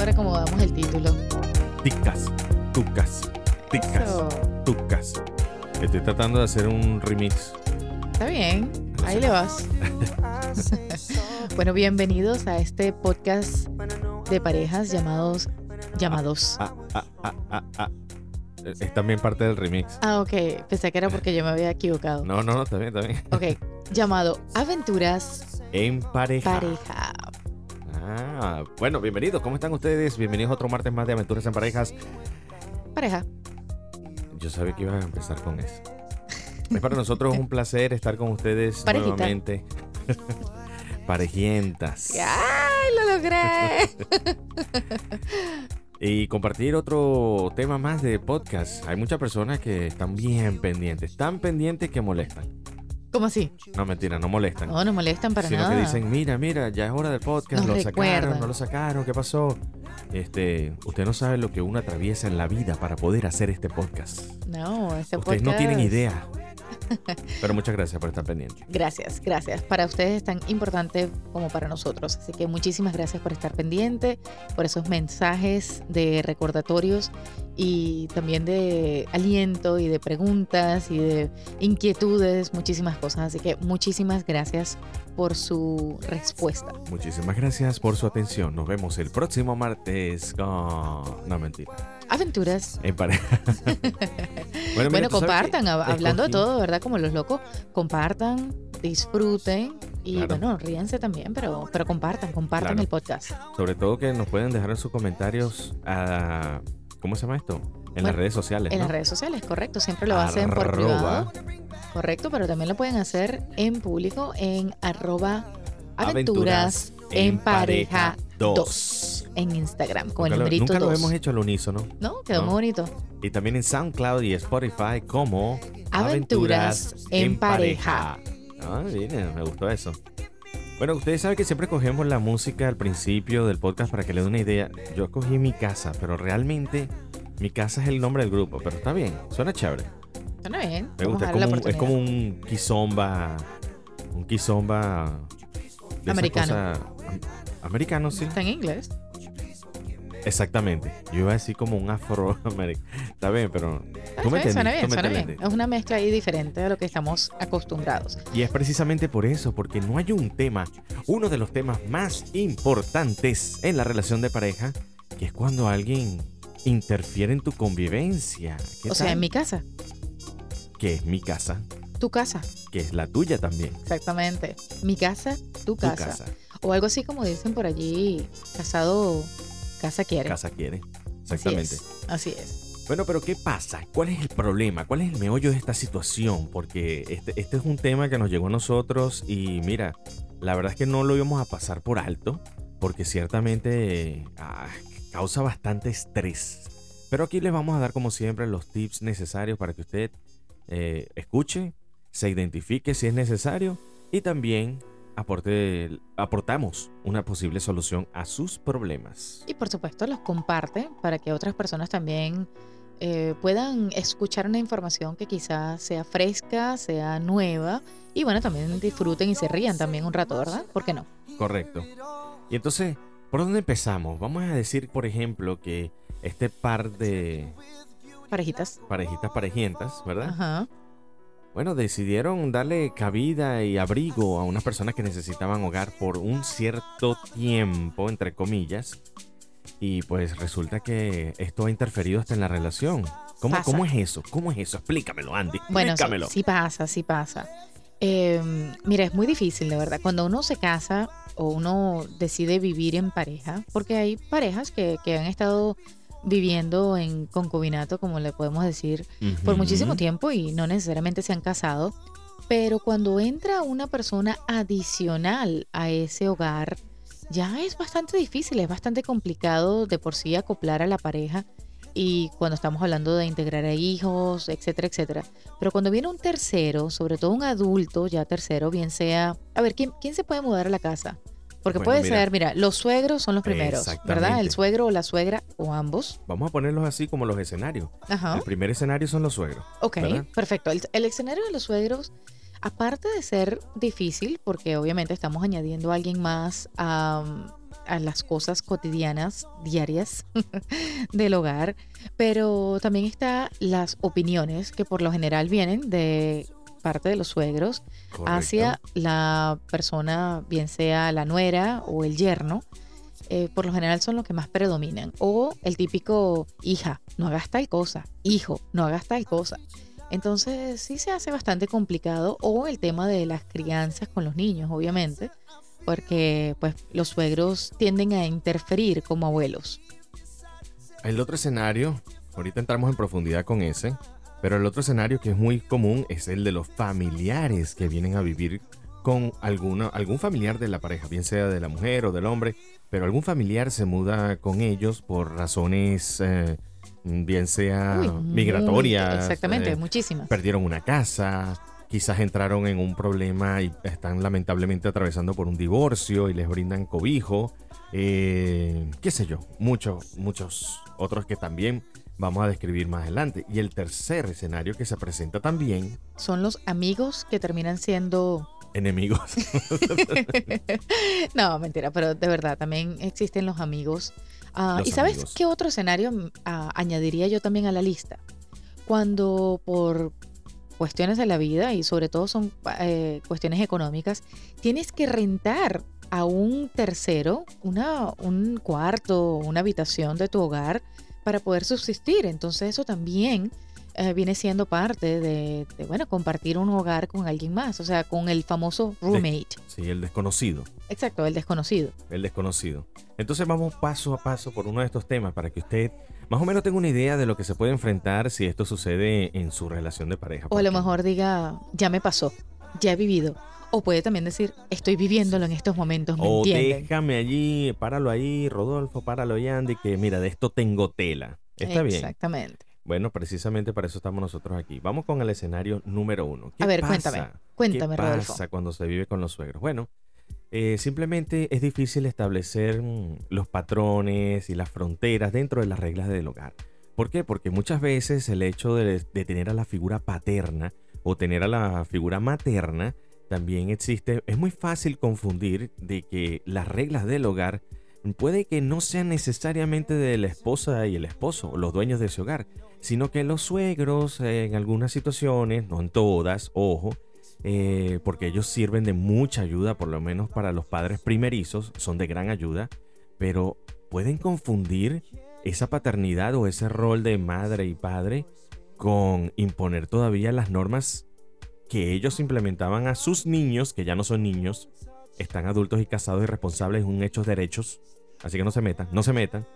ahora cómo damos el título. Ticas, tu casa, ticas, Eso. tu casa. Estoy tratando de hacer un remix. Está bien, ahí le vas. bueno, bienvenidos a este podcast de parejas llamados llamados. Ah, ah, ah, ah, ah. Eh, Es también parte del remix. Ah, ok. Pensé que era porque yo me había equivocado. No, no, no, está bien, está bien. Ok. Llamado Aventuras En pareja. Pareja. Ah, bueno, bienvenidos. ¿Cómo están ustedes? Bienvenidos a otro martes más de Aventuras en Parejas. Pareja. Yo sabía que iba a empezar con eso. Es para nosotros un placer estar con ustedes Parejita. nuevamente. Parejientas. ¡Ay, lo logré! Y compartir otro tema más de podcast. Hay muchas personas que están bien pendientes. Tan pendientes que molestan. ¿Cómo así? No, mentira, no molestan. No, no molestan para sino nada. que dicen, mira, mira, ya es hora del podcast, Nos lo sacaron, no lo sacaron, ¿qué pasó? Este, usted no sabe lo que uno atraviesa en la vida para poder hacer este podcast. No, este Ustedes no tienen idea. Pero muchas gracias por estar pendientes. Gracias, gracias. Para ustedes es tan importante como para nosotros. Así que muchísimas gracias por estar pendiente, por esos mensajes de recordatorios y también de aliento y de preguntas y de inquietudes, muchísimas cosas. Así que muchísimas gracias por su respuesta. Muchísimas gracias por su atención. Nos vemos el próximo martes con... No, mentira. Aventuras. En pareja. bueno, mira, Bueno, compartan, hab- hablando de todo, ¿verdad? Como los locos, compartan, disfruten y Claro. bueno, ríense también, pero, pero compartan, compartan Claro. el podcast. Sobre todo que nos pueden dejar en sus comentarios a... ¿Cómo se llama esto? En las redes sociales. En ¿no? las redes sociales, correcto. Siempre lo hacen por privado. Correcto, pero también lo pueden hacer en público en arroba Aventuras aventuras en pareja 2 2. en Instagram con Nunca, el numerito nunca lo 2. hemos hecho al unísono. ¿No? Quedó No. muy bonito. Y también en SoundCloud y Spotify como Aventuras en pareja. Ah, bien, me gustó eso. Bueno, ustedes saben que siempre cogemos la música al principio del podcast para que le den una idea. Yo escogí mi casa, pero realmente mi casa es el nombre del grupo, pero está bien, suena chévere. Suena bien. Me gusta, es como, un, es como un kizomba, un kizomba de esas Americano. americano, sí. Está en inglés. Exactamente. Yo iba a decir como un afroamericano. Está bien, pero tú me suena bien, tú me suena bien. entendiste. Es una mezcla ahí diferente a lo que estamos acostumbrados. Y es precisamente por eso, porque no hay un tema, uno de los temas más importantes en la relación de pareja, que es cuando alguien interfiere en tu convivencia. ¿Qué O sea, tal? en mi casa, Que es mi casa, tu casa, que es la tuya también. exactamente. Mi casa, tu Tu casa. casa. O algo así como dicen por allí, casado, casa quiere. Casa quiere. Así Exactamente. es, Así es. Bueno, pero ¿qué pasa? ¿Cuál es el problema? ¿Cuál es el meollo de esta situación? Porque este, este es un tema que nos llegó a nosotros y mira, la verdad es que no lo íbamos a pasar por alto, porque ciertamente ah, causa bastante estrés. Pero aquí les vamos a dar como siempre los tips necesarios para que usted eh, escuche, se identifique si es necesario y también aporte, aportamos una posible solución a sus problemas. Y por supuesto los comparte para que otras personas también eh, puedan escuchar una información que quizás sea fresca, sea nueva y bueno, también disfruten y se rían también un rato, ¿verdad? ¿Por qué no? Correcto. Y entonces, ¿por dónde empezamos? Vamos a decir, por ejemplo, que este par de Parejitas. parejitas parejientas, ¿verdad? Ajá. Bueno, decidieron darle cabida y abrigo a unas personas que necesitaban hogar por un cierto tiempo, entre comillas. Y pues resulta que esto ha interferido hasta en la relación. ¿Cómo, Pasa. cómo es eso? ¿Cómo es eso? Explícamelo, Andy. Bueno, sí, Explícamelo. sí pasa, sí pasa. Eh, mira, es muy difícil, de verdad. Cuando uno se casa o uno decide vivir en pareja, porque hay parejas que, que han estado viviendo en concubinato, como le podemos decir, por Ujú. muchísimo tiempo y no necesariamente se han casado, pero cuando entra una persona adicional a ese hogar, ya es bastante difícil, es bastante complicado de por sí acoplar a la pareja y cuando estamos hablando de integrar a hijos, etcétera, etcétera. Pero cuando viene un tercero, sobre todo un adulto ya tercero, bien sea, a ver, ¿quién, quién se puede mudar a la casa? Porque Bueno, puede mira. ser, mira, los suegros son los primeros, ¿verdad? El suegro o la suegra o ambos. Vamos a ponerlos así como los escenarios. Ajá. El primer escenario son los suegros. Ok, ¿verdad? perfecto. El, el escenario de los suegros, aparte de ser difícil, porque obviamente estamos añadiendo a alguien más a, a las cosas cotidianas, diarias del hogar, pero también está las opiniones que por lo general vienen de parte de los suegros hacia la persona, bien sea la nuera o el yerno, eh, por lo general son los que más predominan. O el típico hija, no hagas tal cosa, hijo, no hagas tal cosa. Entonces sí se hace bastante complicado. O el tema de las crianzas con los niños, obviamente, porque pues los suegros tienden a interferir como abuelos. El otro escenario, ahorita entramos en profundidad con ese, pero el otro escenario que es muy común es el de los familiares que vienen a vivir con alguna, algún familiar de la pareja, bien sea de la mujer o del hombre, pero algún familiar se muda con ellos por razones, eh, bien sea migratorias. exactamente, eh, muchísimas. Perdieron una casa, quizás entraron en un problema y están lamentablemente atravesando por un divorcio y les brindan cobijo. Eh, qué sé yo, muchos, muchos otros que también vamos a describir más adelante. Y el tercer escenario que se presenta también... Son los amigos que terminan siendo... Enemigos. no, mentira, pero de verdad, también existen los amigos. Ah, ¿Y sabes qué otro escenario mm, añadiría yo también a la lista? Cuando por cuestiones de la vida y sobre todo son eh, cuestiones económicas, tienes que rentar a un tercero una, un cuarto, una habitación de tu hogar para poder subsistir. Entonces eso también eh, viene siendo parte de, bueno, compartir un hogar con alguien más, o sea, con el famoso roommate. sí, el desconocido. Exacto, el desconocido. El desconocido. Entonces vamos paso a paso por uno de estos temas para que usted más o menos tenga una idea de lo que se puede enfrentar si esto sucede en su relación de pareja. O a lo mejor diga, ya me pasó, ya he vivido. O puede también decir, estoy viviéndolo en estos momentos, ¿me o déjame allí, páralo ahí, Rodolfo, páralo ahí, Andy, que mira, de esto tengo tela. Está bien. Exactamente. Bueno, precisamente para eso estamos nosotros aquí. Vamos con el escenario número uno. a ver, cuéntame. Cuéntame, ¿Qué pasa cuando se vive con los suegros? Bueno, eh, simplemente es difícil establecer mm, los patrones y las fronteras dentro de las reglas del hogar. ¿Por qué? Porque muchas veces el hecho de, tener a la figura paterna o tener a la figura materna también existe. Es muy fácil confundir de que las reglas del hogar puede que no sean necesariamente de la esposa y el esposo, los dueños de ese hogar, sino que los suegros en algunas situaciones, no en todas, ojo, eh, porque ellos sirven de mucha ayuda, por lo menos para los padres primerizos, son de gran ayuda, pero pueden confundir esa paternidad o ese rol de madre y padre con imponer todavía las normas que ellos implementaban a sus niños, que ya no son niños, están adultos y casados y responsables en un hechos derechos, así que no se metan, no se metan.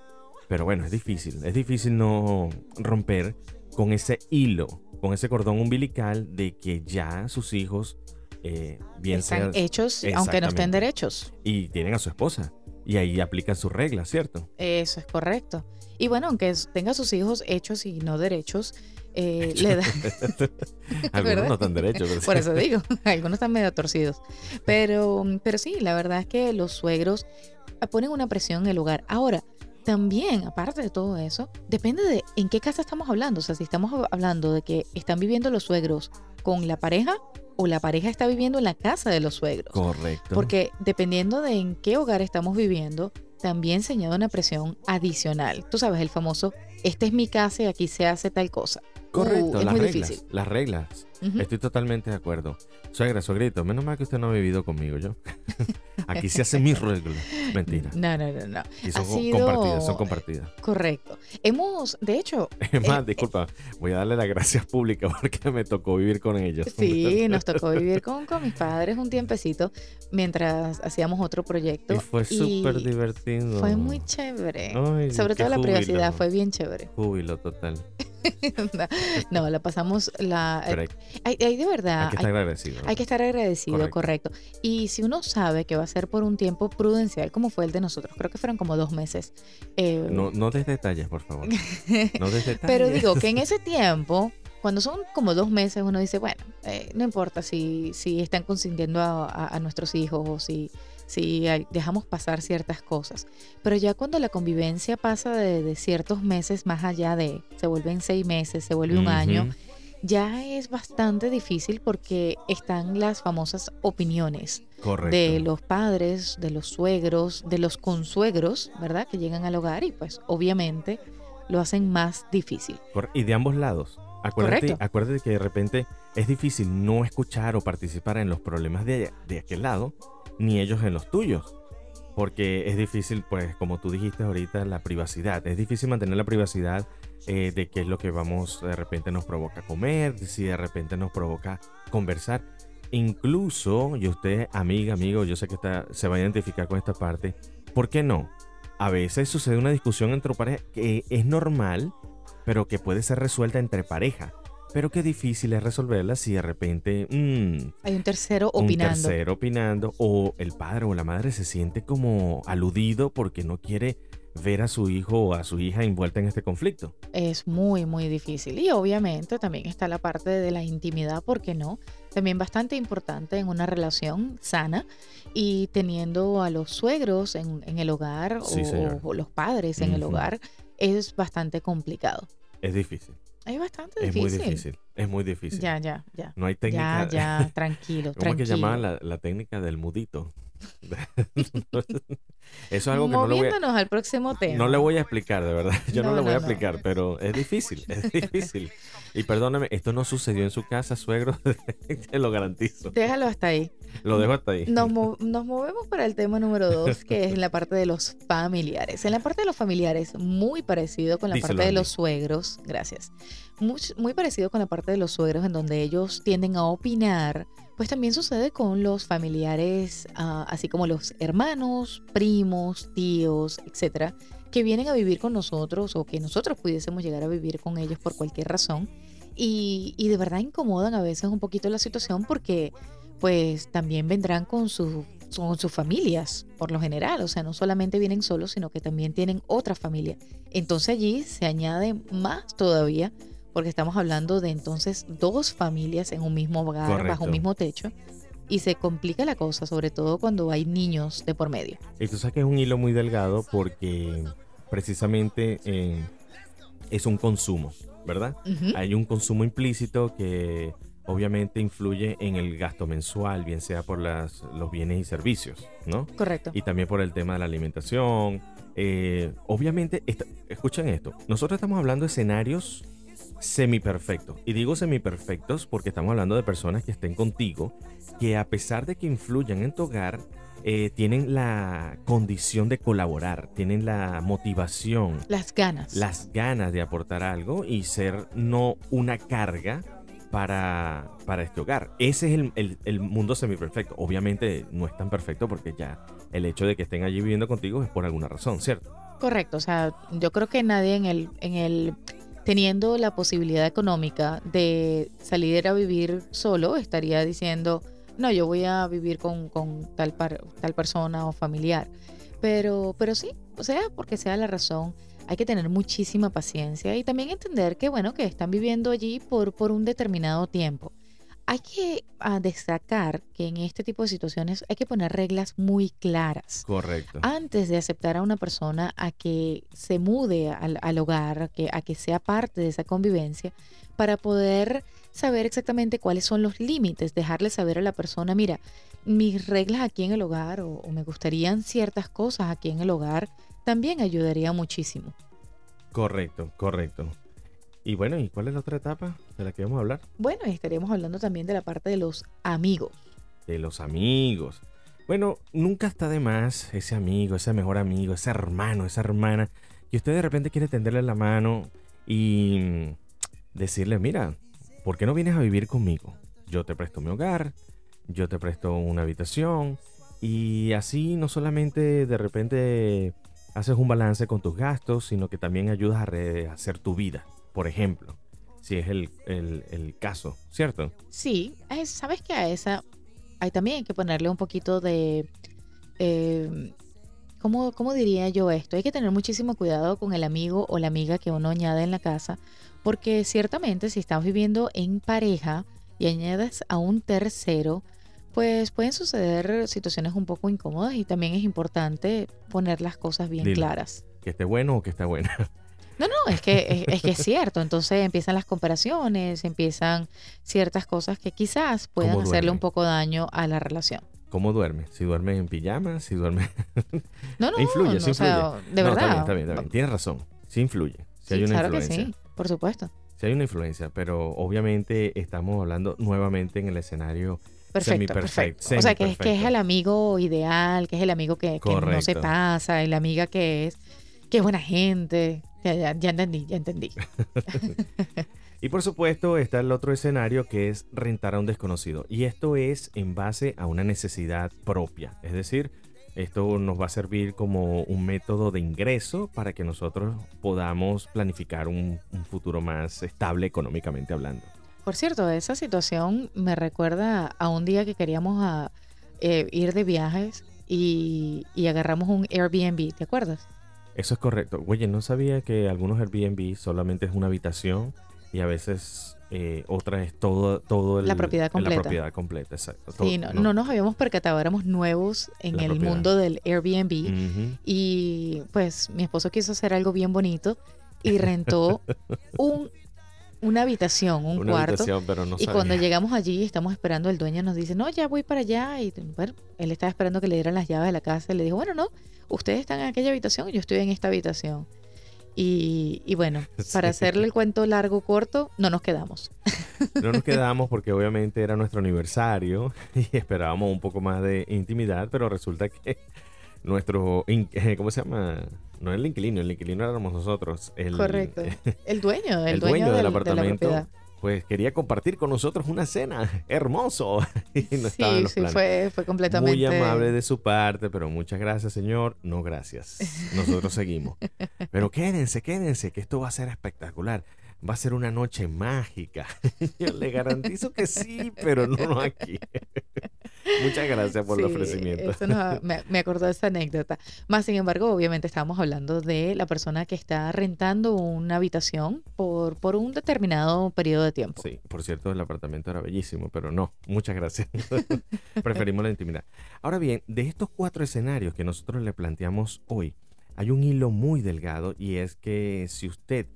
Pero bueno, es difícil, es difícil no romper con ese hilo con ese cordón umbilical de que ya sus hijos eh, bien están hechos, aunque no estén derechos. Y tienen a su esposa. Y ahí aplican sus reglas, ¿cierto? Eso es correcto. Y bueno, aunque tenga sus hijos hechos y no derechos, eh, le da... algunos no están derechos. Por eso digo, algunos están medio torcidos. Pero, pero sí, la verdad es que los suegros ponen una presión en el hogar. Ahora, también, aparte de todo eso, depende de en qué casa estamos hablando. O sea, si estamos hablando de que están viviendo los suegros con la pareja o la pareja está viviendo en la casa de los suegros. Correcto. Porque dependiendo de en qué hogar estamos viviendo, también se añade una presión adicional. Tú sabes, el famoso, esta es mi casa y aquí se hace tal cosa. Correcto, uh, las, reglas, las reglas. Estoy totalmente de acuerdo. Suegra, suegrito, menos mal que usted no ha vivido conmigo yo. Aquí se hacen mis reglas. Mentira. No, no, no, no. Y son compartidas, son compartidas. Correcto. Hemos, de hecho. Es más, eh, disculpa, voy a darle las gracias públicas porque me tocó vivir con ellos. Sí, nos tocó vivir con, con mis padres un tiempecito mientras hacíamos otro proyecto. Y fue súper divertido. Fue muy chévere. Sobre todo la privacidad, fue bien chévere. Júbilo total. no, la pasamos la hay, de verdad hay que estar agradecido. hay que estar agradecido correcto. y si uno sabe que va a ser por un tiempo prudencial como fue el de nosotros creo que fueron como dos meses eh, no no des detalles por favor. No des detalles. Pero digo que en ese tiempo cuando son como dos meses uno dice bueno eh, no importa si si están consintiendo a nuestros hijos o si si dejamos pasar ciertas cosas. Pero ya cuando la convivencia pasa de, ciertos meses más allá de, se vuelven seis meses, se vuelve un año, ya es bastante difícil porque están las famosas opiniones Correcto. de los padres, de los suegros, de los consuegros, ¿verdad? Que llegan al hogar y pues obviamente lo hacen más difícil. Y de ambos lados. Acuérdate, Correcto. acuérdate que de repente es difícil no escuchar o participar en los problemas de, de aquel lado, ni ellos en los tuyos. Porque es difícil, pues, como tú dijiste ahorita, la privacidad. Es difícil mantener la privacidad eh, de qué es lo que vamos, de repente nos provoca comer, si de repente nos provoca conversar. Incluso, y usted, amiga, amigo, yo sé que está, se va a identificar con esta parte, ¿por qué no? A veces sucede una discusión entre pareja que es normal, pero que puede ser resuelta entre pareja. Pero qué difícil es resolverla si de repente mm, Hay un tercero un opinando. tercero opinando o el padre o la madre se siente como aludido porque no quiere ver a su hijo o a su hija envuelta en este conflicto. es muy, muy difícil. Y obviamente también está la parte de la intimidad, ¿por qué no? También bastante importante en una relación sana y teniendo a los suegros en, en el hogar Sí, o, o los padres en el hogar es bastante complicado. Es difícil, Es bastante es difícil. muy difícil, es muy difícil. Ya, ya, ya. No hay técnica. Ya, ya, tranquilo, ¿Cómo es que tranquilo. llamaban la, la técnica del mudito? Eso es algo que no le voy a, al próximo tema. no le voy a explicar, de verdad. Yo no, No, le voy no, a no. explicar, pero es difícil, es difícil. Y perdóname, esto no sucedió en su casa, suegro, te lo garantizo. Déjalo hasta ahí. Lo dejo hasta ahí. Nos, mo- nos movemos para el tema número dos, que es en la parte de los familiares. En la parte de los familiares, muy parecido con la Díselo, parte de los suegros, gracias. Muy, muy parecido con la parte de los suegros, en donde ellos tienden a opinar, pues también sucede con los familiares, ah, así como los hermanos, primos, tíos, etcétera, que vienen a vivir con nosotros o que nosotros pudiésemos llegar a vivir con ellos por cualquier razón. Y, y de verdad incomodan a veces un poquito la situación porque pues también vendrán con, su- con sus familias, por lo general. O sea, no solamente vienen solos, sino que también tienen otra familia. Entonces allí se añade más todavía, porque estamos hablando de entonces dos familias en un mismo hogar, bajo un mismo techo. Y se complica la cosa, sobre todo cuando hay niños de por medio. Tú sabes que es un hilo muy delgado porque precisamente eh, es un consumo, ¿verdad? Hay un consumo implícito que obviamente influye en el gasto mensual, bien sea por las, los bienes y servicios, ¿no? Correcto. Y también por el tema de la alimentación. Eh, obviamente, esta- escuchen esto, nosotros estamos hablando de escenarios semiperfectos. Y digo semiperfectos porque estamos hablando de personas que estén contigo, que a pesar de que influyan en tu hogar, eh, tienen la condición de colaborar, tienen la motivación, Las ganas. las ganas de aportar algo y ser no una carga para, para este hogar. Ese es el, el- el mundo semiperfecto. Obviamente no es tan perfecto porque ya el hecho de que estén allí viviendo contigo es por alguna razón, ¿cierto? Correcto, o sea, yo creo que nadie en el, en el, teniendo la posibilidad económica de salir a vivir solo, estaría diciendo, no, yo voy a vivir con, tal, par- tal persona o familiar. Pero, pero sí, o sea, porque sea la razón, hay que tener muchísima paciencia y también entender que, bueno, que están viviendo allí por, por un determinado tiempo. Hay que ah, destacar que en este tipo de situaciones hay que poner reglas muy claras Correcto. antes de aceptar a una persona a que se mude al, al hogar, a que, a que sea parte de esa convivencia, para poder saber exactamente cuáles son los límites, dejarle saber a la persona, mira, mis reglas aquí en el hogar o, o me gustarían ciertas cosas aquí en el hogar, también ayudaría muchísimo. Correcto, correcto. Y bueno, ¿y cuál es la otra etapa de la que vamos a hablar? Bueno, y estaríamos hablando también de la parte de los amigos. De los amigos. Bueno, nunca está de más ese amigo, ese mejor amigo, ese hermano, esa hermana, que usted de repente quiere tenderle la mano y mm, decirle, mira, ¿por qué no vienes a vivir conmigo? Yo te presto mi hogar, yo te presto una habitación y así no solamente de repente haces un balance con tus gastos, sino que también ayudas a rehacer tu vida, por ejemplo, si es el, el- el caso, ¿cierto? Sí, es- sabes que a esa hay también hay que ponerle un poquito de, eh, ¿cómo, cómo diría yo esto? Hay que tener muchísimo cuidado con el amigo o la amiga que uno añade en la casa, porque ciertamente si estás viviendo en pareja y añades a un tercero, pues pueden suceder situaciones un poco incómodas y también es importante poner las cosas bien Dilo. claras. Que esté bueno o que esté buena. No, no, es que es, que es cierto. Entonces empiezan las comparaciones, empiezan ciertas cosas que quizás puedan hacerle un poco daño a la relación. ¿Cómo duerme? Si duerme en pijama, si duerme... no, no, influye, sí influye. de verdad. Está bien, está bien, Tienes razón. Sí influye. Si hay una claro influencia. que sí, por supuesto. Sí hay una influencia, pero obviamente estamos hablando nuevamente en el escenario Perfecto, perfecto. O sea, que es, que es el amigo ideal, que es el amigo que, no se pasa, y la amiga que es, que es buena gente. Ya, ya entendí, ya entendí. y por supuesto está el otro escenario que es rentar a un desconocido. Y esto es en base a una necesidad propia. Es decir, esto nos va a servir como un método de ingreso para que nosotros podamos planificar un futuro más estable económicamente hablando. Por cierto, esa situación me recuerda a un día que queríamos a, eh, ir de viajes y, agarramos un Airbnb, ¿te acuerdas? Eso es correcto. Oye, no sabía que algunos Airbnb solamente es una habitación y a veces eh, otra es todo, todo la propiedad completa. La propiedad completa, exacto. sí, no, no, nos habíamos percatado, éramos nuevos en el mundo del Airbnb y pues mi esposo quiso hacer algo bien bonito y rentó un una habitación, un cuarto. y cuando llegamos allí, estamos esperando, el dueño nos dice, no, ya voy para allá. Y bueno, él estaba esperando que le dieran las llaves de la casa. Y le dijo, bueno, no, ustedes están en aquella habitación y yo estoy en esta habitación. Y, bueno, para hacerle el cuento largo, corto, no nos quedamos. No nos quedamos porque obviamente era nuestro aniversario y esperábamos un poco más de intimidad, pero resulta que nuestro, ¿cómo se llama? No el inquilino, el inquilino éramos nosotros. El, Correcto. El dueño, el, dueño, del, apartamento. pues quería compartir con nosotros una cena. Hermoso. sí, sí, fue, fue completamente. Muy amable de su parte, pero muchas gracias, señor. No, gracias. Nosotros seguimos. Pero quédense, quédense, que esto va a ser espectacular va a ser una noche mágica. Yo le garantizo que sí, pero no aquí. Muchas gracias por el ofrecimiento. me, me, acordó de esa anécdota. Más sin embargo, obviamente estábamos hablando de la persona que está rentando una habitación por, por un determinado periodo de tiempo. Sí, por cierto, el apartamento era bellísimo, pero no, muchas gracias. Preferimos la intimidad. Ahora bien, de estos cuatro escenarios que nosotros le planteamos hoy, hay un hilo muy delgado y es que si usted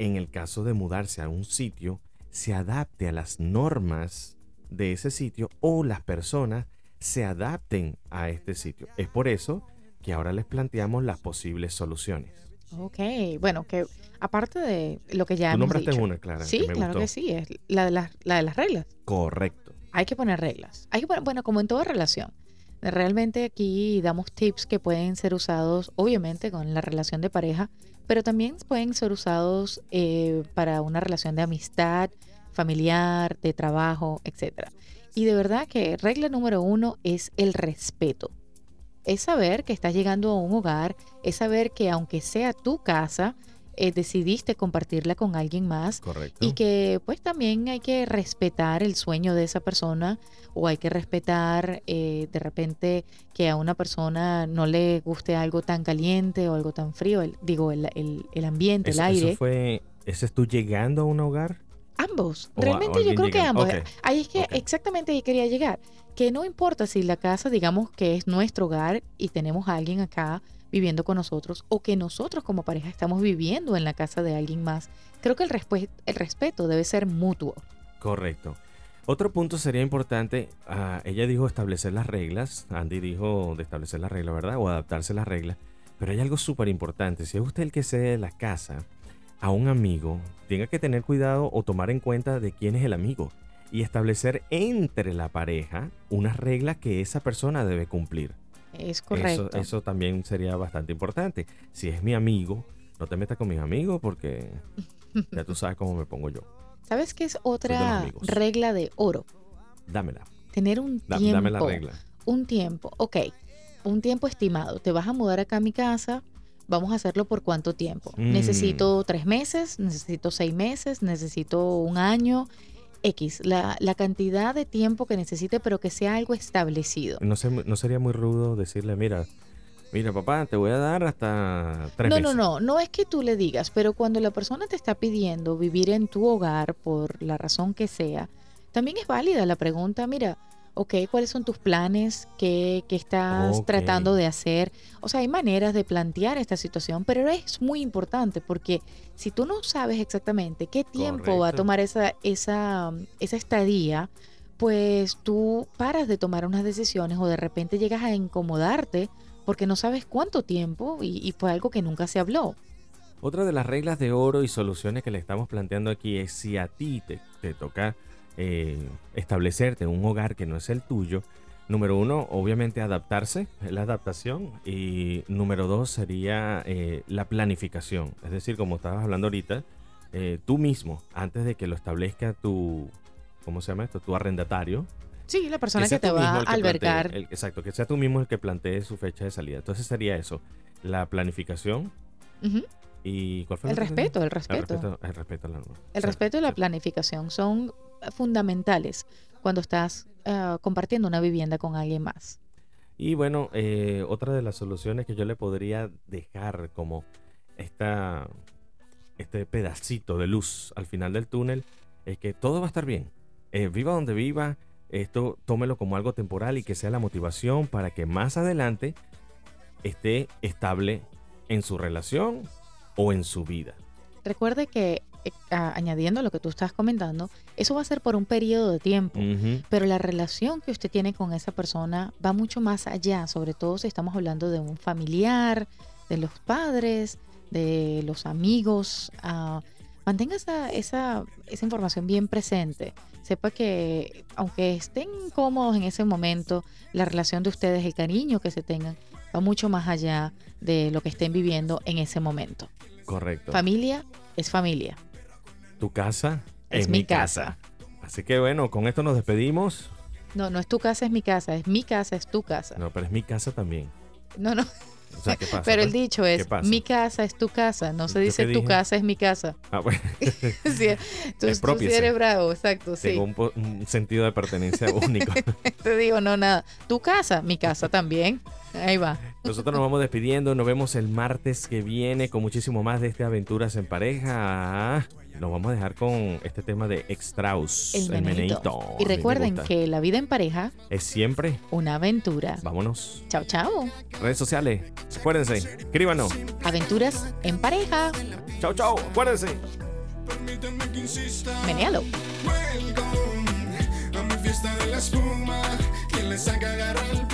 en el caso de mudarse a un sitio, se adapte a las normas de ese sitio o las personas se adapten a este sitio. Es por eso que ahora les planteamos las posibles soluciones. Ok, bueno, que aparte de lo que ya Tú nombraste dicho, una, Clara. Sí, claro que sí, es la de, las, la de las reglas. Correcto. Hay que poner reglas. Hay que bueno, como en toda relación. Realmente aquí damos tips que pueden ser usados, obviamente, con la relación de pareja, pero también pueden ser usados eh, para una relación de amistad, familiar, de trabajo, etc. Y de verdad que regla número uno es el respeto. Es saber que estás llegando a un hogar, es saber que aunque sea tu casa, eh, decidiste compartirla con alguien más. Correcto. Y que pues también hay que respetar el sueño de esa persona o hay que respetar eh, de repente que a una persona no le guste algo tan caliente o algo tan frío, digo, el, ambiente, el aire. Eso fue, ¿Ese es tú llegando a un hogar? Ambos. Realmente yo creo que ambos. Ahí es que exactamente ahí quería llegar. Que no importa si la casa, digamos que es nuestro hogar y tenemos a alguien acá viviendo con nosotros o que nosotros como pareja estamos viviendo en la casa de alguien más. Creo que el, el respeto debe ser mutuo. Correcto. Otro punto sería importante, ah, ella dijo establecer las reglas, Andy dijo de establecer las reglas, ¿verdad? O adaptarse a las reglas. Pero hay algo súper importante, si es usted el que cede la casa a un amigo, tenga que tener cuidado o tomar en cuenta de quién es el amigo y establecer entre la pareja unas reglas que esa persona debe cumplir. Es correcto. Eso, también sería bastante importante. Si es mi amigo, no te metas con mis amigos porque ya tú sabes cómo me pongo yo. ¿Sabes qué es otra regla de oro? Dámela. Tener un tiempo. Dame la regla. Un tiempo. Ok. Un tiempo estimado. Te vas a mudar acá a mi casa. Vamos a hacerlo por cuánto tiempo. Mm. Necesito tres meses, necesito seis meses, necesito un año. X, la, cantidad de tiempo que necesite, pero que sea algo establecido. No, no sería muy rudo decirle, mira, mira papá, te voy a dar hasta tres no, meses. No, no, no, no es que tú le digas, pero cuando la persona te está pidiendo vivir en tu hogar por la razón que sea, también es válida la pregunta, mira, ok, ¿cuáles son tus planes? ¿Qué, qué estás tratando de hacer? O sea, hay maneras de plantear esta situación, pero es muy importante porque si tú no sabes exactamente qué tiempo va a tomar esa, esa, esa estadía, pues tú paras de tomar unas decisiones o de repente llegas a incomodarte porque no sabes cuánto tiempo y, y fue algo que nunca se habló. Otra de las reglas de oro y soluciones que le estamos planteando aquí es si a ti te, te toca eh, establecerte en un hogar que no es el tuyo, número uno, obviamente adaptarse, la adaptación, y número dos sería eh, la planificación. Es decir, como estabas hablando ahorita, eh, tú mismo, antes de que lo establezca tu, ¿cómo se llama esto? Tu arrendatario, Sí, la persona que, te va a plantee- albergar. el- exacto, que sea tú mismo el que plantee su fecha de salida. Entonces sería eso, la planificación y ¿cuál fue El la otra? respeto, el El respeto. respeto, el respeto a la norma. El Sí, respeto y la planificación son fundamentales cuando estás ah, compartiendo una vivienda con alguien más. Y bueno, eh, otra de las soluciones que yo le podría dejar como esta, este pedacito de luz al final del túnel es que todo va a estar bien. Eh, viva donde viva, esto tómelo como algo temporal y que sea la motivación para que más adelante esté estable en su relación o en su vida. Recuerde que, eh, añadiendo lo que tú estás comentando, eso va a ser por un periodo de tiempo. Ujú. Pero la relación que usted tiene con esa persona va mucho más allá, sobre todo si estamos hablando de un familiar, de los padres, de los amigos. ah, mantenga esa, esa, esa información bien presente. Sepa que aunque estén cómodos en ese momento, la relación de ustedes, el cariño que se tengan, va mucho más allá de lo que estén viviendo en ese momento. Correcto. Familia es familia. tu casa Es mi casa. Así que bueno, con esto nos despedimos. No, no es tu casa, es mi casa, es mi casa, es tu casa. No, pero es mi casa también. No, no, O sea, ¿qué pasa? Pero el pues? dicho ¿Qué es, mi casa es tu casa, no se ¿Yo dice tu casa es mi casa. Ah, bueno, Sí, tú, tú sí eres bravo, exacto, sí. tengo un, un sentido de pertenencia único. Te digo, no, nada. Tu casa, mi casa también. Ahí va. Nosotros nos vamos despidiendo. Nos vemos el martes que viene con muchísimo más de este Aventuras en Pareja. Nos vamos a dejar con este tema de Extraus. El meneíto. Y recuerden que la vida en pareja, es siempre. una aventura. Vámonos. Chao, chao. Redes sociales. Acuérdense. Escríbanos. Aventuras en pareja. Chao, chao. Acuérdense. Permíteme que insista. Menealo. Welcome a mi fiesta de la espuma. Quien le saca agarra el